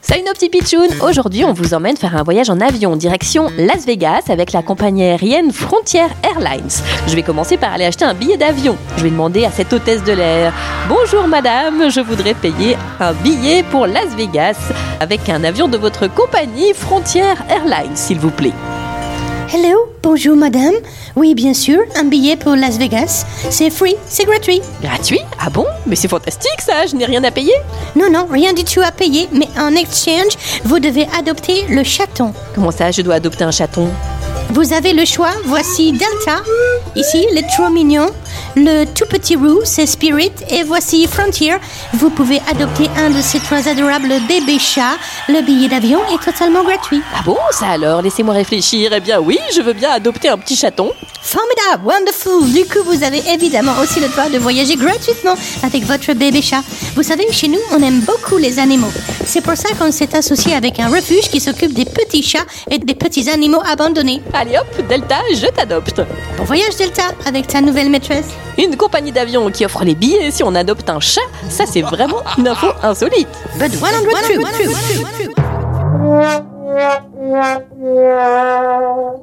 Salut nos petits pitchouns Aujourd'hui, on vous emmène faire un voyage en avion direction Las Vegas avec la compagnie aérienne Frontier Airlines. Je vais commencer par aller acheter un billet d'avion. Je vais demander à cette hôtesse de l'air Bonjour madame, je voudrais payer un billet pour Las Vegas avec un avion de votre compagnie Frontier Airlines, s'il vous plaît. Hello, bonjour madame. Oui, bien sûr, un billet pour Las Vegas. C'est free, c'est gratuit. Gratuit? Ah bon? Mais c'est fantastique ça, je n'ai rien à payer. Non, non, rien du tout à payer, mais en exchange, vous devez adopter le chaton. Comment ça, je dois adopter un chaton? Vous avez le choix, voici Delta. Ici, le trop mignon. Le tout petit roux, c'est Spirit. Et voici Frontier. Vous pouvez adopter un de ces trois adorables bébés chats. Le billet d'avion est totalement gratuit. Ah bon, ça alors Laissez-moi réfléchir. Eh bien oui, je veux bien adopter un petit chaton. Formidable, wonderful. Du coup, vous avez évidemment aussi le droit de voyager gratuitement avec votre bébé chat. Vous savez, chez nous, on aime beaucoup les animaux. C'est pour ça qu'on s'est associé avec un refuge qui s'occupe des petits chats et des petits animaux abandonnés. Allez hop, Delta, je t'adopte. Bon voyage Delta avec ta nouvelle maîtresse. Une compagnie d'avion qui offre les billets si on adopte un chat, ça c'est vraiment une info insolite. But 100